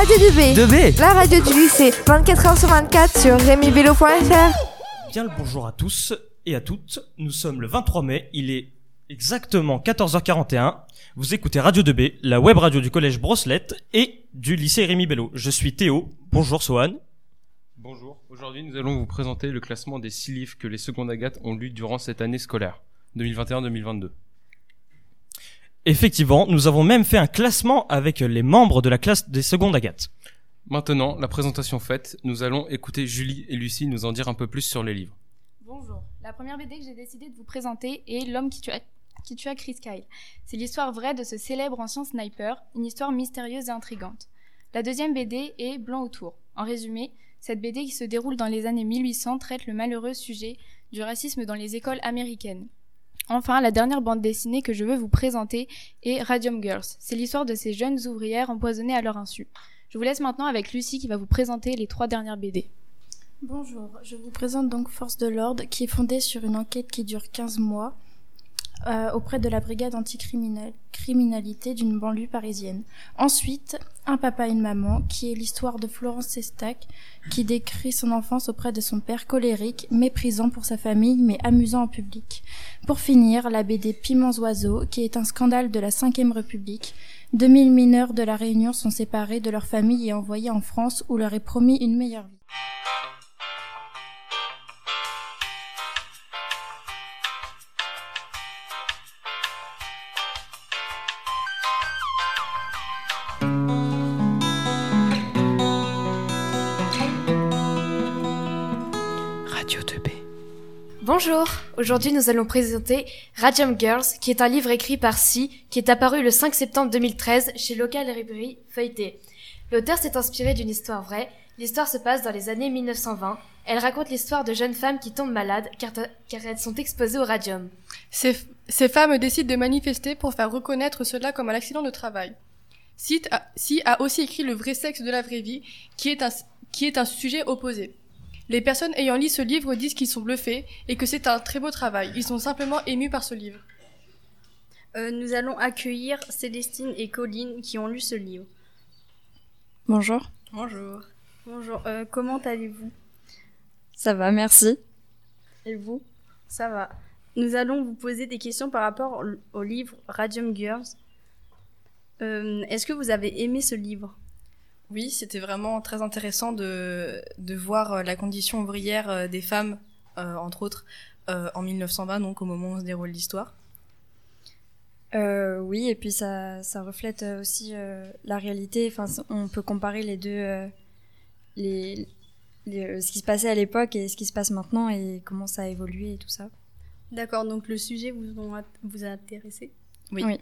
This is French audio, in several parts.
Radio 2B. 2B La radio du lycée, 24h sur 24 sur rémibello.fr. Bien le bonjour à tous et à toutes. Nous sommes le 23 mai, il est exactement 14h41. Vous écoutez Radio 2B, la web radio du collège Brosselette et du lycée Rémi Bello. Je suis Théo. Bonjour Sohan. Bonjour, aujourd'hui nous allons vous présenter le classement des six livres que les secondes Agathe ont lus durant cette année scolaire, 2021-2022. Effectivement, nous avons même fait un classement avec les membres de la classe des secondes Agathe. Maintenant, la présentation faite, nous allons écouter Julie et Lucie nous en dire un peu plus sur les livres. Bonjour. La première BD que j'ai décidé de vous présenter est L'homme qui tua, qui tua Chris Kyle. C'est l'histoire vraie de ce célèbre ancien sniper, une histoire mystérieuse et intrigante. La deuxième BD est Blanc autour. En résumé, cette BD qui se déroule dans les années 1800 traite le malheureux sujet du racisme dans les écoles américaines. Enfin, la dernière bande dessinée que je veux vous présenter est Radium Girls. C'est l'histoire de ces jeunes ouvrières empoisonnées à leur insu. Je vous laisse maintenant avec Lucie qui va vous présenter les trois dernières BD. Bonjour, je vous présente donc Force de l'ordre qui est fondée sur une enquête qui dure 15 mois euh, auprès de la brigade anticriminalité d'une banlieue parisienne. Ensuite, Un papa et une maman qui est l'histoire de Florence Sestac qui décrit son enfance auprès de son père colérique, méprisant pour sa famille mais amusant en public. Pour finir, la BD Piments oiseaux qui est un scandale de la Ve République. 2000 mineurs de la Réunion sont séparés de leur famille et envoyés en France où leur est promis une meilleure vie. Bonjour, aujourd'hui nous allons présenter Radium Girls, qui est un livre écrit par Si, qui est apparu le 5 septembre 2013 chez Local Librairie Feuilleté. L'auteur s'est inspiré d'une histoire vraie. L'histoire se passe dans les années 1920. Elle raconte l'histoire de jeunes femmes qui tombent malades car, elles sont exposées au radium. Ces, femmes décident de manifester pour faire reconnaître cela comme un accident de travail. Si a, Si a aussi écrit Le vrai sexe de la vraie vie, qui est un sujet opposé. Les personnes ayant lu ce livre disent qu'ils sont bluffés et que c'est un très beau travail. Ils sont simplement émus par ce livre. Euh, nous allons accueillir Célestine et Colline qui ont lu ce livre. Bonjour. Bonjour. Bonjour. Euh, comment allez-vous? Ça va, merci. Et vous? Ça va. Nous allons vous poser des questions par rapport au, livre Radium Girls. Euh, Est-ce que vous avez aimé ce livre? Oui, c'était vraiment très intéressant de, de voir la condition ouvrière des femmes, euh, entre autres, euh, en 1920, donc au moment où se déroule l'histoire. Euh, oui, et puis ça, ça reflète aussi euh, la réalité. Enfin, on peut comparer les deux, euh, les, les, ce qui se passait à l'époque et ce qui se passe maintenant et comment ça a évolué et tout ça. D'accord, donc le sujet vous, ont, vous a intéressé? Oui. oui.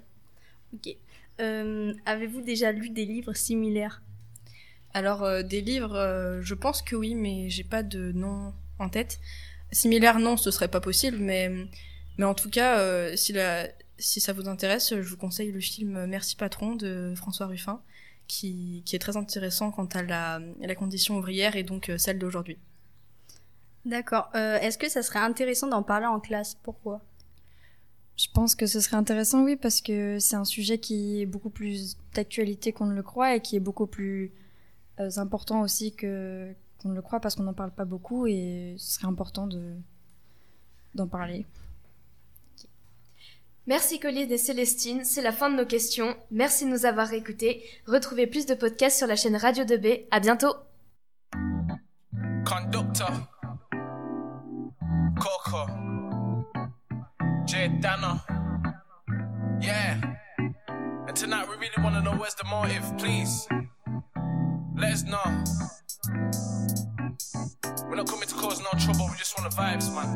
Ok. Avez-vous déjà lu des livres similaires? Alors euh, des livres, euh, je pense que oui, mais j'ai pas de nom en tête. Similaire, non, ce serait pas possible, mais mais en tout cas, euh, si la si ça vous intéresse, je vous conseille le film Merci patron de François Ruffin, qui qui est très intéressant quant à la la condition ouvrière et donc celle d'aujourd'hui. D'accord. Est-ce que ça serait intéressant d'en parler en classe? Pourquoi? Je pense que ce serait intéressant, oui, parce que c'est un sujet qui est beaucoup plus d'actualité qu'on ne le croit et qui est beaucoup plus euh, important aussi que qu'on le croit parce qu'on n'en parle pas beaucoup et ce serait important de d'en parler. Merci Colline et Célestine, c'est la fin de nos questions. Merci de nous avoir écoutés. Retrouvez plus de podcasts sur la chaîne Radio 2B. À bientôt. Conductor. Coco. Dana. Yeah. And tonight we really want to know where's the motive, please? Let us know. We're not coming to cause no trouble, we just want the vibes, man.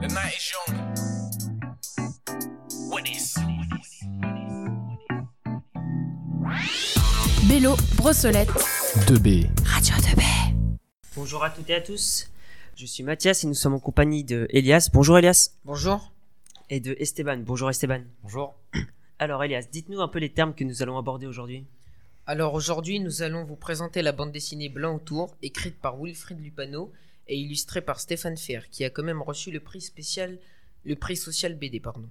The night is young. What is? Bélo, Brossolette. 2B. Radio 2B. Bonjour à toutes et à tous. Je suis Mathias et nous sommes en compagnie de Elias. Bonjour Elias. Bonjour. Et de Esteban. Bonjour Esteban. Bonjour. Alors Elias, dites-nous un peu les termes que nous allons aborder aujourd'hui. Alors aujourd'hui, nous allons vous présenter la bande dessinée Blanc autour, écrite par Wilfried Lupano et illustrée par Stéphane Fer, qui a quand même reçu le prix spécial, le prix social BD, pardon.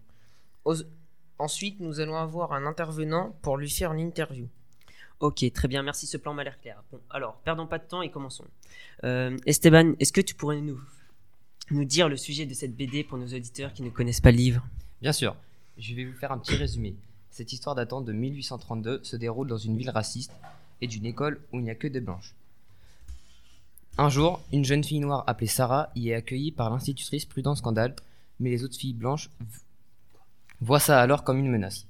Ensuite, nous allons avoir un intervenant pour lui faire une interview. Ok, très bien, merci, ce plan m'a l'air clair. Bon, alors, perdons pas de temps et commençons. Euh, Esteban, est-ce que tu pourrais nous, nous dire le sujet de cette BD pour nos auditeurs qui ne connaissent pas le livre? Bien sûr, je vais vous faire un petit résumé. Cette histoire datant de 1832 se déroule dans une ville raciste et d'une école où il n'y a que des blanches. Un jour, une jeune fille noire appelée Sarah y est accueillie par l'institutrice Prudence Scandale, mais les autres filles blanches voient ça alors comme une menace.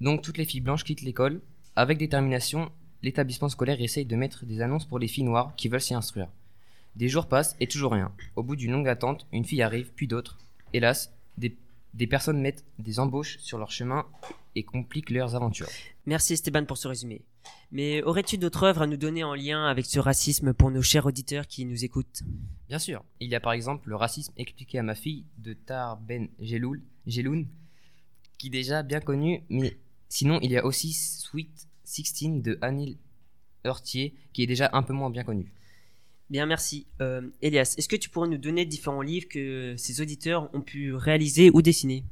Donc toutes les filles blanches quittent l'école. Avec détermination, l'établissement scolaire essaye de mettre des annonces pour les filles noires qui veulent s'y instruire. Des jours passent et toujours rien. Au bout d'une longue attente, une fille arrive, puis d'autres. Hélas, des, des personnes mettent des embauches sur leur chemin et compliquent leurs aventures. Merci Esteban pour ce résumé. Mais aurais-tu d'autres œuvres à nous donner en lien avec ce racisme pour nos chers auditeurs qui nous écoutent? Bien sûr, il y a par exemple le racisme expliqué à ma fille de Tar Ben Jeloul, Jeloun, qui est déjà bien connu, mais sinon il y a aussi Sweet 16 de Anil Heurtier, qui est déjà un peu moins bien connu. Bien, merci. Euh, Elias, est-ce que tu pourrais nous donner différents livres que ces auditeurs ont pu réaliser ou dessiner?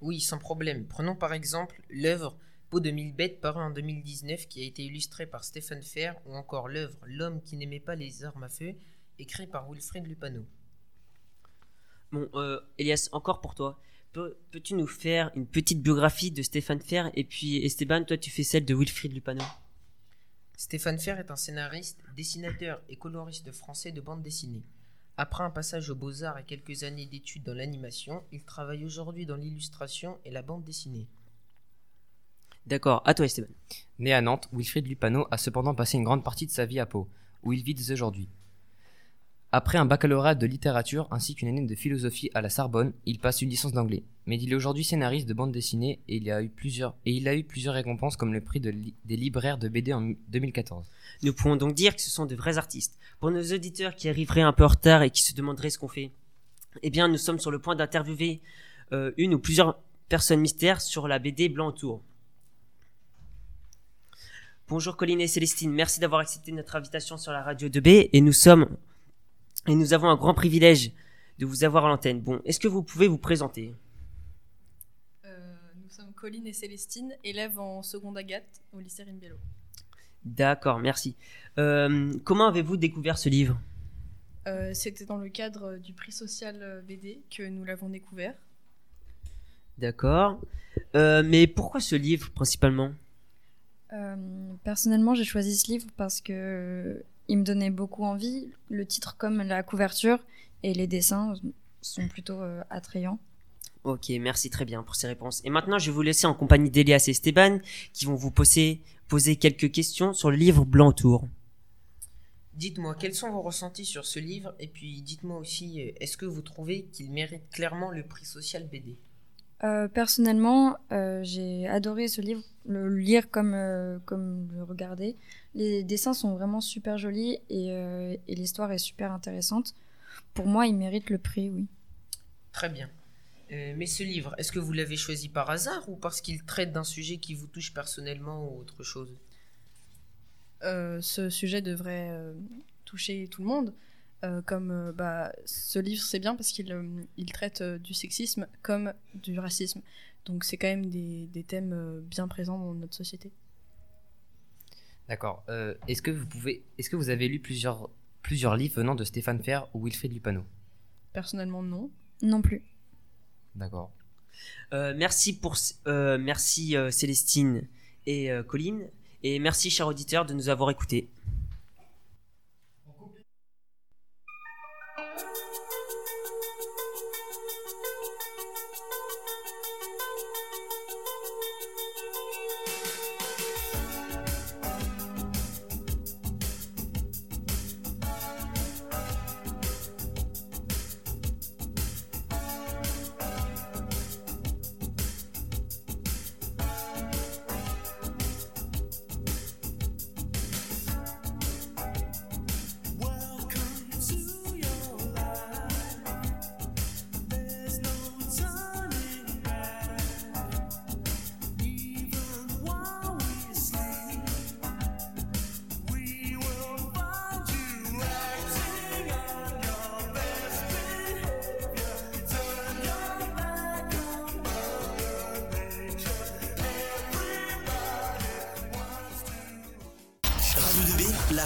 Oui, sans problème. Prenons par exemple l'œuvre Peau de mille bêtes parue en 2019 qui a été illustrée par Stéphane Fer ou encore l'œuvre L'homme qui n'aimait pas les armes à feu écrit par Wilfried Lupano. Bon, euh, Elias, encore pour toi. Peux- Peux-tu nous faire une petite biographie de Stéphane Fer et puis Esteban, toi tu fais celle de Wilfried Lupano? Stéphane Fer est un scénariste, dessinateur et coloriste français de bande dessinée. Après un passage aux beaux-arts et quelques années d'études dans l'animation, il travaille aujourd'hui dans l'illustration et la bande dessinée. D'accord, à toi Esteban. Né à Nantes, Wilfried Lupano a cependant passé une grande partie de sa vie à Pau, où il vit dès aujourd'hui. Après un baccalauréat de littérature ainsi qu'une année de philosophie à la Sorbonne, il passe une licence d'anglais. Mais il est aujourd'hui scénariste de bande dessinée et il a eu plusieurs, et il a eu plusieurs récompenses comme le prix des libraires de BD en 2014. Nous pouvons donc dire que ce sont de vrais artistes. Pour nos auditeurs qui arriveraient un peu en retard et qui se demanderaient ce qu'on fait, eh bien nous sommes sur le point d'interviewer euh, une ou plusieurs personnes mystères sur la BD Blanc Autour. Bonjour Colline et Célestine, merci d'avoir accepté notre invitation sur la radio 2B et nous sommes et nous avons un grand privilège de vous avoir à l'antenne. Bon, est-ce que vous pouvez vous présenter? Euh, nous sommes Colline et Célestine, élèves en seconde Agathe au lycée Rimbello. D'accord, merci. Euh, comment avez-vous découvert ce livre? Euh, C'était dans le cadre du prix social BD que nous l'avons découvert. D'accord. Euh, mais pourquoi ce livre principalement? Euh, personnellement, j'ai choisi ce livre parce que il me donnait beaucoup envie. Le titre comme la couverture et les dessins sont plutôt euh, attrayants. Ok, merci très bien pour ces réponses. Et maintenant, je vais vous laisser en compagnie d'Elias et Esteban qui vont vous poser, poser quelques questions sur le livre Blanc Tour. Dites-moi quels sont vos ressentis sur ce livre? Et puis dites-moi aussi euh, est-ce que vous trouvez qu'il mérite clairement le prix social BD Euh, personnellement, euh, j'ai adoré ce livre, le lire comme, euh, comme le regarder. Les dessins sont vraiment super jolis et, euh, et l'histoire est super intéressante. Pour moi, il mérite le prix, oui. Très bien. Euh, mais ce livre, est-ce que vous l'avez choisi par hasard ou parce qu'il traite d'un sujet qui vous touche personnellement ou autre chose? Euh, ce sujet devrait euh, toucher tout le monde. Euh, comme euh, bah, ce livre, c'est bien parce qu'il euh, il traite euh, du sexisme comme du racisme. Donc c'est quand même des, des thèmes euh, bien présents dans notre société. D'accord. Euh, est-ce que vous pouvez, est-ce que vous avez lu plusieurs, plusieurs livres venant de Stéphane Fer ou Wilfried Lupano? Personnellement, non. Non plus. D'accord. Euh, merci pour, euh, merci euh, Célestine et euh, Colline. Et merci, chers auditeurs, de nous avoir écoutés.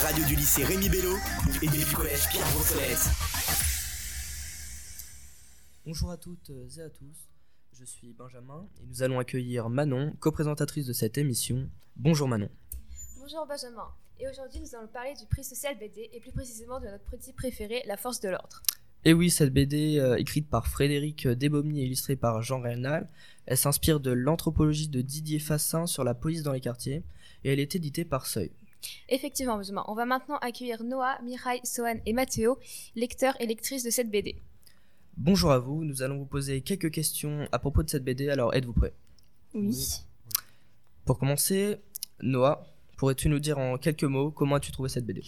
Radio du lycée Rémi Bello et du collège Pierre Brossolette. Bonjour à toutes et à tous, je suis Benjamin et nous allons accueillir Manon, co-présentatrice de cette émission. Bonjour Manon. Bonjour Benjamin, et aujourd'hui nous allons parler du prix social BD et plus précisément de notre petit préféré, La Force de l'Ordre. Et oui, cette BD, euh, écrite par Frédéric Desbomny et illustrée par Jean Reynal, elle s'inspire de l'anthropologie de Didier Fassin sur la police dans les quartiers et elle est éditée par Seuil. Effectivement, Benjamin, on va maintenant accueillir Noah, Mirai, Sohan et Mathéo, lecteurs et lectrices de cette BD. Bonjour à vous, nous allons vous poser quelques questions à propos de cette BD, alors êtes-vous prêts? Oui. Pour commencer, Noah, pourrais-tu nous dire en quelques mots comment as-tu trouvé cette BD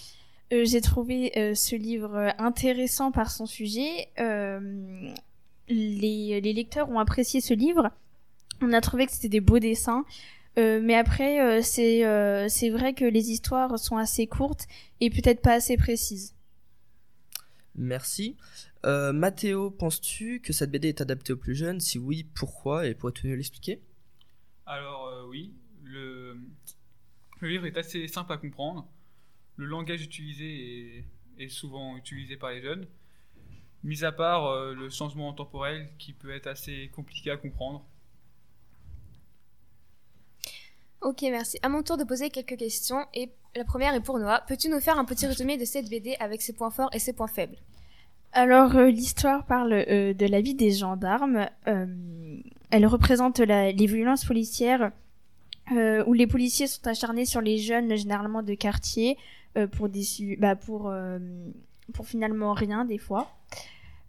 Euh, J'ai trouvé euh, ce livre euh, intéressant par son sujet. Euh, les, les lecteurs ont apprécié ce livre. On a trouvé que c'était des beaux dessins. Euh, mais après, euh, c'est euh, c'est vrai que les histoires sont assez courtes et peut-être pas assez précises. Merci. Euh, Mathéo, penses-tu que cette BD est adaptée aux plus jeunes? Si oui, pourquoi? Et pourrais-tu nous l'expliquer? Alors euh, oui, le... le livre est assez simple à comprendre. Le langage utilisé est, est souvent utilisé par les jeunes, mis à part euh, le changement temporel qui peut être assez compliqué à comprendre. Ok, merci. À mon tour de poser quelques questions, et la première est pour Noah. Peux-tu nous faire un petit résumé de cette BD avec ses points forts et ses points faibles? Alors, euh, l'histoire parle euh, de la vie des gendarmes. Euh, elle représente les violences policières où les policiers sont acharnés sur les jeunes, généralement de quartier, pour, bah, pour, finalement rien des fois.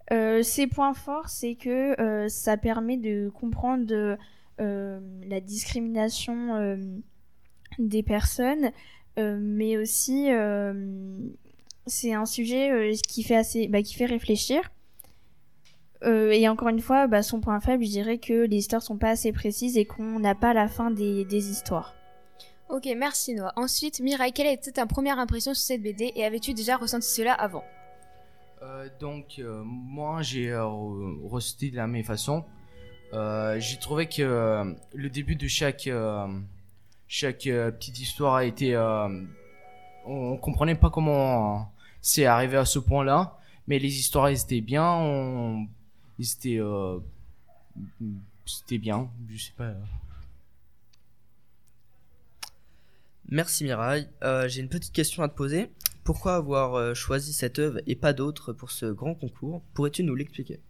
Ses points forts, c'est que ça permet de comprendre la discrimination euh, des personnes, euh, mais aussi euh, c'est un sujet euh, qui fait assez, bah, qui fait réfléchir. Euh, et encore une fois, bah, son point faible, je dirais que les histoires sont pas assez précises et qu'on n'a pas la fin des, des histoires. Ok, merci Noah. Ensuite, Mirai, quelle était ta première impression sur cette BD et avais-tu déjà ressenti cela avant? Euh, donc euh, moi j'ai euh, re- ressenti de la même façon. Euh, j'ai trouvé que euh, le début de chaque euh, chaque petite histoire a été on, comprenait pas comment c'est arrivé à ce point-là, mais les histoires elles étaient bien, on, euh, c'était bien, je sais pas. Merci Mirai. Euh, J'ai une petite question à te poser. Pourquoi avoir choisi cette œuvre et pas d'autres pour ce grand concours? Pourrais-tu nous l'expliquer?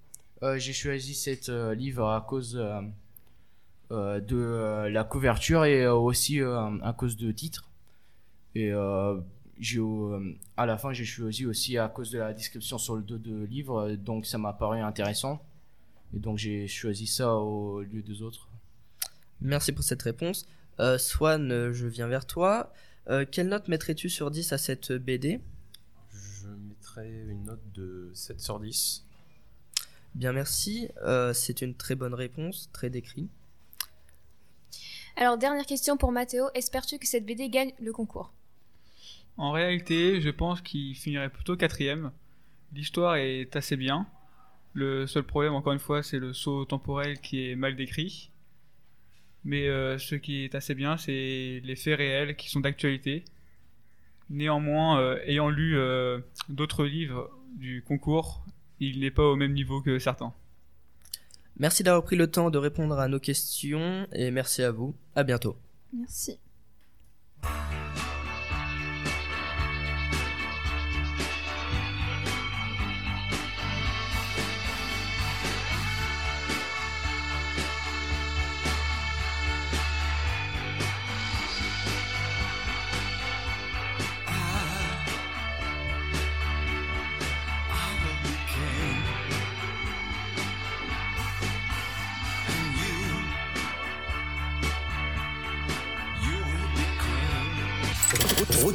J'ai choisi cet euh, livre à cause euh, euh, de euh, la couverture et euh, aussi euh, à cause de titre. Et euh, euh, à la fin, j'ai choisi aussi à cause de la description sur le dos de livre, euh, donc ça m'a paru intéressant. Et donc j'ai choisi ça au lieu des autres. Merci pour cette réponse. Euh, Swan, euh, je viens vers toi. Euh, quelle note mettrais-tu sur 10 à cette BD Je mettrais une note de 7 sur 10. Bien, merci. Euh, C'est une très bonne réponse, très décrit. Alors, dernière question pour Mathéo. Espères-tu que cette BD gagne le concours? En réalité, je pense qu'il finirait plutôt quatrième. L'histoire est assez bien. Le seul problème, encore une fois, c'est le saut temporel qui est mal décrit. Mais euh, ce qui est assez bien, c'est les faits réels qui sont d'actualité. Néanmoins, euh, ayant lu euh, d'autres livres du concours, il n'est pas au même niveau que certains. Merci d'avoir pris le temps de répondre à nos questions et merci à vous. À bientôt. Merci.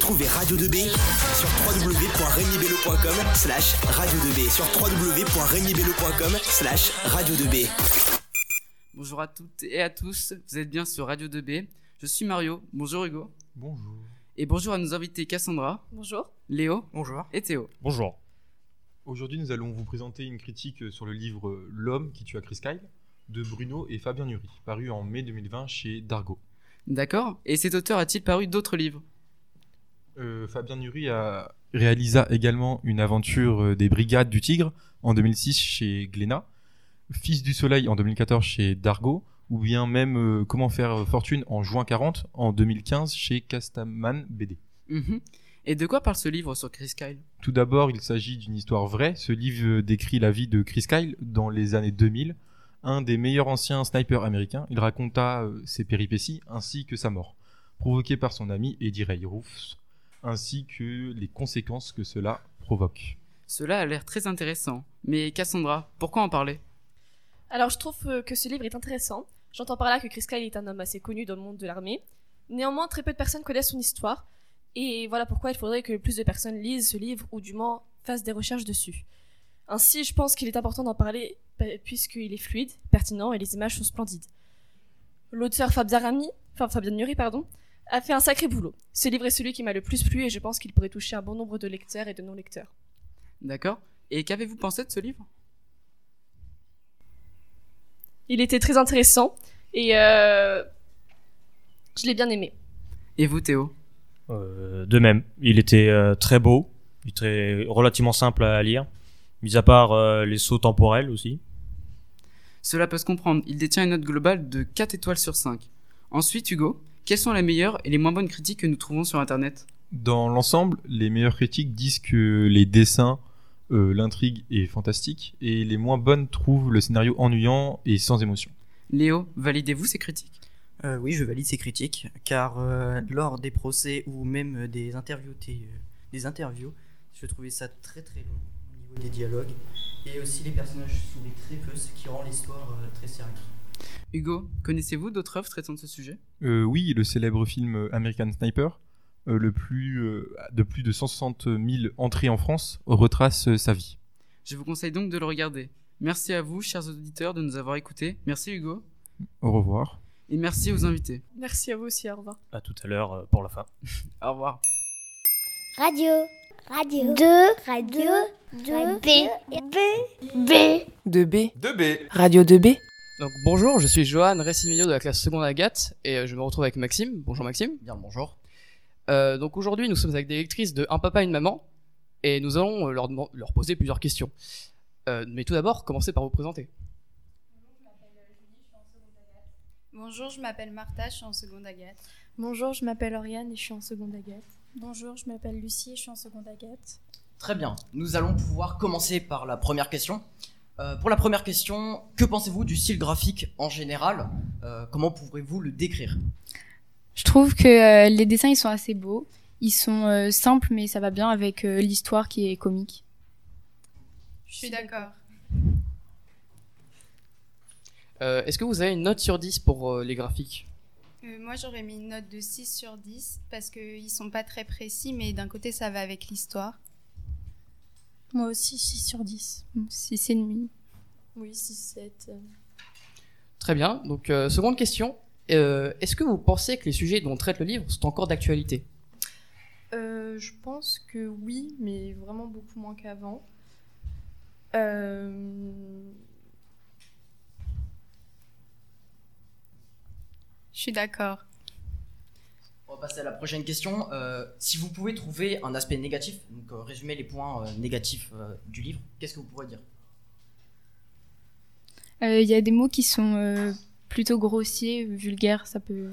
Retrouvez Radio 2B sur www.regnibello.com slash radio 2B sur www.regnibello.com slash radio 2B. Bonjour à toutes et à tous, vous êtes bien sur Radio 2B. Je suis Mario. Bonjour Hugo. Bonjour. Et bonjour à nos invités Cassandra. Bonjour. Léo. Bonjour. Et Théo. Bonjour. Aujourd'hui, nous allons vous présenter une critique sur le livre L'homme qui tua Chris Kyle de Bruno et Fabien Nury, paru en mai 2020 chez Dargo. D'accord. Et cet auteur a-t-il paru d'autres livres? Euh, Fabien Nury a réalisa également une aventure euh, des Brigades du Tigre en 2006 chez Glénat, Fils du Soleil en 2014 chez Dargo, ou bien même euh, Comment faire fortune en juin 40 en 2015 chez Castaman BD. Mhm. Et de quoi parle ce livre sur Chris Kyle? Tout d'abord, il s'agit d'une histoire vraie. Ce livre décrit la vie de Chris Kyle dans les années 2000, un des meilleurs anciens snipers américains. Il raconta ses péripéties ainsi que sa mort, provoquée par son ami Eddie Ray Roofs, ainsi que les conséquences que cela provoque. Cela a l'air très intéressant. Mais Cassandra, pourquoi en parler? Alors, je trouve euh, que ce livre est intéressant. J'entends par là que Chris Kyle est un homme assez connu dans le monde de l'armée. Néanmoins, très peu de personnes connaissent son histoire. Et voilà pourquoi il faudrait que plus de personnes lisent ce livre ou du moins fassent des recherches dessus. Ainsi, je pense qu'il est important d'en parler pa- puisqu'il est fluide, pertinent et les images sont splendides. L'auteur Fab Zarami, enfin Fabien Nury, pardon, a fait un sacré boulot. Ce livre est celui qui m'a le plus plu et je pense qu'il pourrait toucher un bon nombre de lecteurs et de non-lecteurs. D'accord. Et qu'avez-vous pensé de ce livre? Il était très intéressant et euh, je l'ai bien aimé. Et vous, Théo? Euh, de même, il était euh, très beau, il était relativement simple à lire, mis à part euh, les sauts temporels aussi. Cela peut se comprendre. Il détient une note globale de 4 étoiles sur 5. Ensuite, Hugo, quelles sont les meilleures et les moins bonnes critiques que nous trouvons sur Internet? Dans l'ensemble, les meilleures critiques disent que les dessins, euh, l'intrigue est fantastique, et les moins bonnes trouvent le scénario ennuyant et sans émotion. Léo, validez-vous ces critiques? Euh, oui, je valide ces critiques, car euh, lors des procès ou même des interviews, euh, des interviews, je trouvais ça très très long au niveau des dialogues, et aussi les personnages sourient très peu, ce qui rend l'histoire euh, très sérieuse. Hugo, connaissez-vous d'autres œuvres traitant de ce sujet? Euh, oui, le célèbre film American Sniper, euh, le plus, euh, de plus de 160 000 entrées en France, retrace euh, sa vie. Je vous conseille donc de le regarder. Merci à vous, chers auditeurs, de nous avoir écoutés. Merci Hugo. Au revoir. Et merci aux invités. Merci à vous aussi, au revoir. À tout à l'heure pour la fin. Au revoir. Radio. Radio. 2. Radio. 2. B. B. B. 2B. 2B. Radio 2B. Donc bonjour, je suis Johan Récimilio de la classe seconde Agathe et euh, je me retrouve avec Maxime. Bonjour Maxime. Bien, bonjour. Euh, donc aujourd'hui, nous sommes avec des lectrices de Un papa et une maman et nous allons euh, leur, poser plusieurs questions. Euh, mais tout d'abord, commencez par vous présenter. Bonjour, je m'appelle Martha, je suis en seconde Agathe. Bonjour, je m'appelle Oriane et je suis en seconde Agathe. Bonjour, je m'appelle Lucie et je suis en seconde Agathe. Très bien. Nous allons pouvoir commencer par la première question. Euh, pour la première question, que pensez-vous du style graphique en général? Euh, Comment pourrez-vous le décrire? Je trouve que euh, les dessins ils sont assez beaux. Ils sont euh, simples mais ça va bien avec euh, l'histoire qui est comique. Je suis d'accord. Euh, Est-ce que vous avez une note sur 10 pour euh, les graphiques? Euh, moi, j'aurais mis une note de 6 sur 10 parce qu'ils sont pas très précis, mais d'un côté, ça va avec l'histoire. Moi aussi, 6 sur 10. 6 et demi. Oui, 6, 7. Très bien. Donc euh, seconde question. Euh, Est-ce que vous pensez que les sujets dont traite le livre sont encore d'actualité? Euh, je pense que oui, mais vraiment beaucoup moins qu'avant. Euh, Je suis d'accord. On va passer à la prochaine question. Euh, si vous pouvez trouver un aspect négatif, donc euh, résumer les points euh, négatifs euh, du livre, qu'est-ce que vous pourrez dire? Euh, Il y a des mots qui sont euh, plutôt grossiers, vulgaires, ça peut,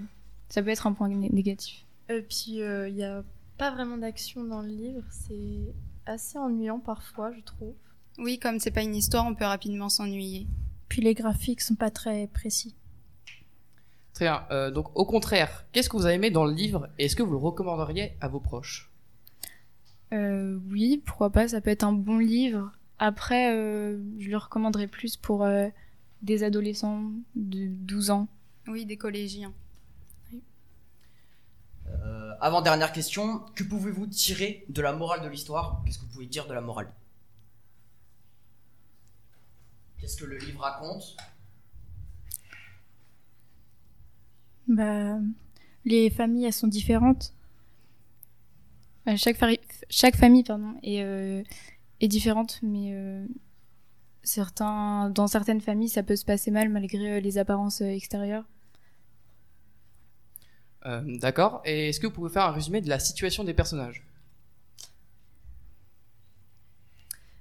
ça peut être un point né- négatif. Et puis, euh, il n'y a pas vraiment d'action dans le livre. C'est assez ennuyant parfois, je trouve. Oui, comme c'est pas une histoire, on peut rapidement s'ennuyer. Puis les graphiques sont pas très précis. Très bien. Euh, donc au contraire, qu'est-ce que vous avez aimé dans le livre et est-ce que vous le recommanderiez à vos proches? Euh, oui, pourquoi pas, ça peut être un bon livre. Après, euh, je le recommanderais plus pour euh, des adolescents de 12 ans. Oui, des collégiens. Euh, Avant dernière question, que pouvez-vous tirer de la morale de l'histoire? Qu'est-ce que vous pouvez dire de la morale? Qu'est-ce que le livre raconte? Bah, les familles, elles sont différentes. Euh, chaque, fari- chaque famille pardon, est, euh, est différente, mais euh, certains, dans certaines familles, ça peut se passer mal malgré euh, les apparences euh, extérieures. Euh, D'accord. Et est-ce que vous pouvez faire un résumé de la situation des personnages?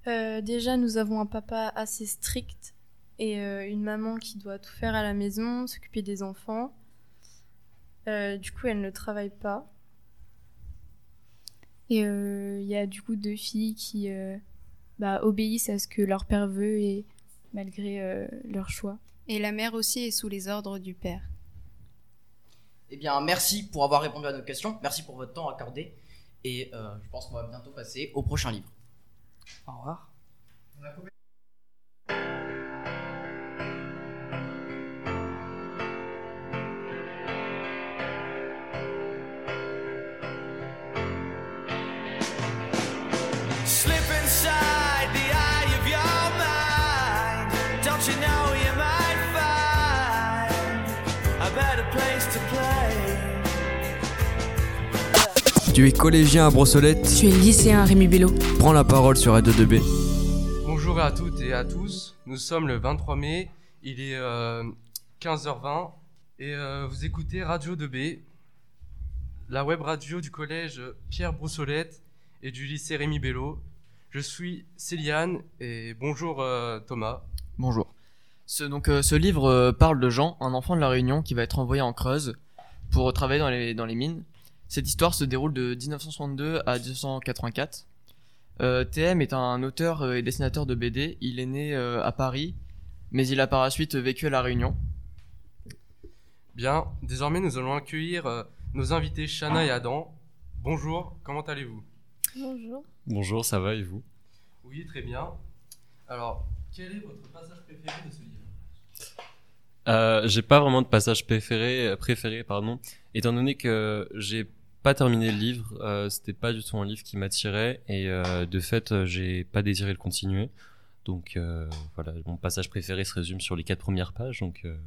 Euh, déjà, nous avons un papa assez strict et euh, une maman qui doit tout faire à la maison, s'occuper des enfants. Euh, du coup, elle ne travaille pas. Et euh, il y a du coup deux filles qui euh, bah, obéissent à ce que leur père veut et malgré euh, leur choix. Et la mère aussi est sous les ordres du père. Eh bien, merci pour avoir répondu à nos questions. Merci pour votre temps accordé. Et euh, je pense qu'on va bientôt passer au prochain livre. Au revoir. Tu es collégien à Brossolette. Tu es lycéen à Rémi Bello. Prends la parole sur Radio 2B. Bonjour à toutes et à tous. Nous sommes le 23 mai. Il est euh, 15h20 et euh, vous écoutez Radio 2B, la web radio du collège Pierre Broussolette et du lycée Rémi Bello. Je suis Céliane et bonjour euh, Thomas. Bonjour. Ce, donc, euh, ce livre euh, parle de Jean, un enfant de la Réunion qui va être envoyé en Creuse pour travailler dans les, dans les mines. Cette histoire se déroule de 1962 à 1984. Euh, TM est un auteur euh, et dessinateur de BD. Il est né euh, à Paris, mais il a par la suite vécu à la Réunion. Bien, désormais nous allons accueillir euh, nos invités Shana et Adam. Bonjour, comment allez-vous? Bonjour. Bonjour, ça va et vous? Oui, très bien. Alors, quel est votre passage préféré de ce livre? Euh, J'ai pas vraiment de passage préféré, préféré pardon, étant donné que j'ai pas terminé le livre, euh, c'était pas du tout un livre qui m'attirait et euh, de fait euh, j'ai pas désiré le continuer. Donc euh, voilà, mon passage préféré se résume sur les quatre premières pages, donc euh,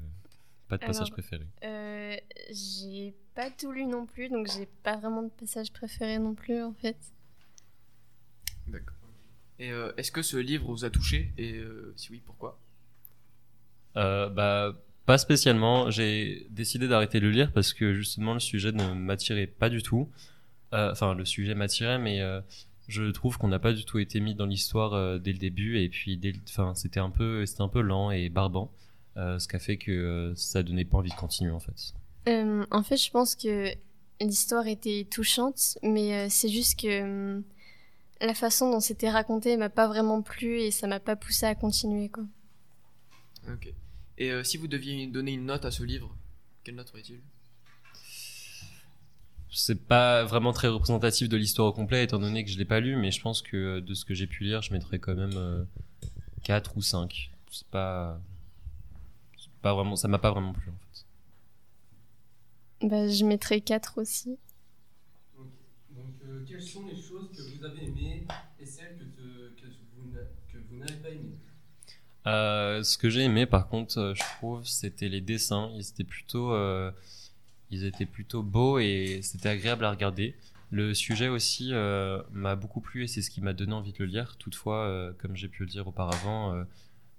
pas de passage Alors, préféré. euh, j'ai pas tout lu non plus, donc j'ai pas vraiment de passage préféré non plus en fait. D'accord. Et euh, est-ce que ce livre vous a touché? Et euh, si oui, pourquoi? Euh, bah, pas spécialement. J'ai décidé d'arrêter de le lire parce que justement le sujet ne m'attirait pas du tout. Euh, Enfin, le sujet m'attirait, mais euh, je trouve qu'on n'a pas du tout été mis dans l'histoire euh, dès le début et puis dès, le- enfin, c'était un peu, c'était un peu lent et barbant, euh, ce qui a fait que euh, ça donnait pas envie de continuer en fait. Euh, en fait, je pense que l'histoire était touchante, mais euh, c'est juste que hum, la façon dont c'était raconté m'a pas vraiment plu et ça m'a pas poussé à continuer quoi. Ok. Et euh, si vous deviez donner une note à ce livre, quelle note aurait-il C'est pas vraiment très représentatif de l'histoire au complet étant donné que je l'ai pas lu, mais je pense que euh, de ce que j'ai pu lire, je mettrais quand même euh, 4 ou 5. C'est pas, pas vraiment, ça m'a pas vraiment plu en fait. Bah, je mettrais 4 aussi. Donc, euh, quelles sont les choses que vous avez aimées et celles que, te- que vous n'a- que vous n'avez pas aimées Euh, ce que j'ai aimé par contre, euh, je trouve, c'était les dessins. Ils étaient plutôt, euh, ils étaient plutôt beaux et c'était agréable à regarder. Le sujet aussi euh, m'a beaucoup plu et c'est ce qui m'a donné envie de le lire. Toutefois, euh, comme j'ai pu le dire auparavant, euh,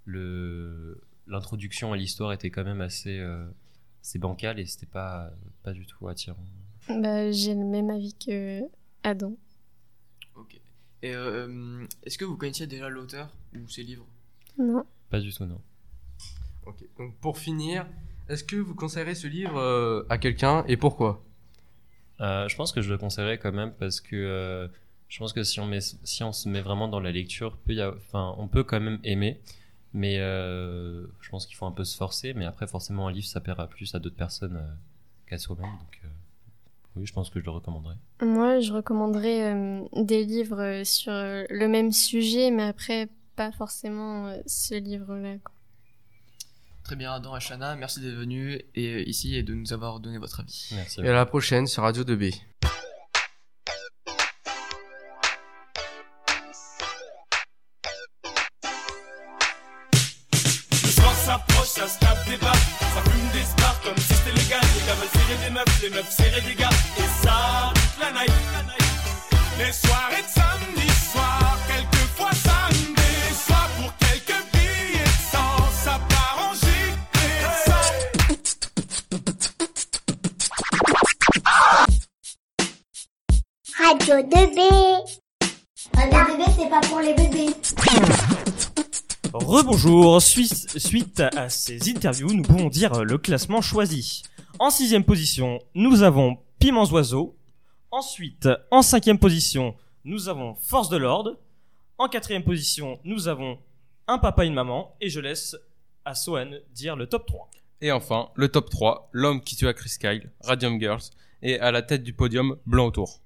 le l'introduction à l'histoire était quand même assez, euh, assez bancale et c'était pas pas du tout attirant. Bah, j'ai le même avis que Adam. Ok. Et euh, est-ce que vous connaissiez déjà l'auteur ou ses livres? Non. Pas du tout, non. Ok. Donc pour finir, est-ce que vous conseillerez ce livre euh, à quelqu'un et pourquoi? Euh, je pense que je le conseillerais quand même parce que euh, je pense que si on, met, si on se met vraiment dans la lecture, peut y avoir- enfin, on peut quand même aimer, mais euh, je pense qu'il faut un peu se forcer. Mais après, forcément, un livre, ça plaira plus à d'autres personnes euh, qu'à soi-même. Donc, euh, oui, je pense que je le recommanderais. Moi, je recommanderais euh, des livres sur le même sujet, mais après, pas forcément euh, ce livre-là. quoi. Très bien, Adam et Shana, merci d'être venus et, euh, ici et de nous avoir donné votre avis. Merci. Et à la prochaine sur Radio 2B. Le soir s'approche, ça se tape des barres, ça fume des stars comme si c'était légal. Les gars veulent serrer des meufs, les meufs serrer des gars. Et ça, toute la night. Les soirées de samedi Radio 2B. Radio 2B, c'est pas pour les bébés. Rebonjour, suite, suite à ces interviews, nous pouvons dire le classement choisi. En sixième position, nous avons Piments Oiseaux. Ensuite, en cinquième position, nous avons Force de l'Ordre. En quatrième position, nous avons Un papa et une maman. Et je laisse à Sohan dire le top 3. Et enfin, le top 3, l'homme qui tua Chris Kyle, Radium Girls, et à la tête du podium, Blanc autour.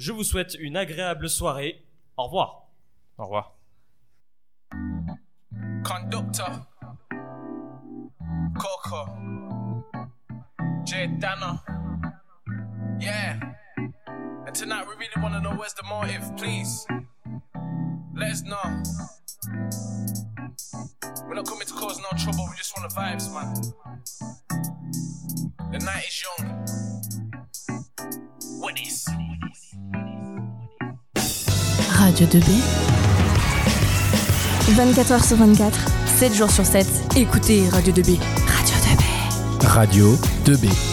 Je vous souhaite une agréable soirée. Au revoir. Au revoir. Conductor. Coco. Jay Dana. Yeah. And tonight we really want to know where's the motive, please. Let us know. We're not coming to cause no trouble, we just want the vibes, man. The night is young. Radio 2B. 24h sur 24, 7 jours sur 7. Écoutez Radio 2B. Radio 2B. Radio 2B.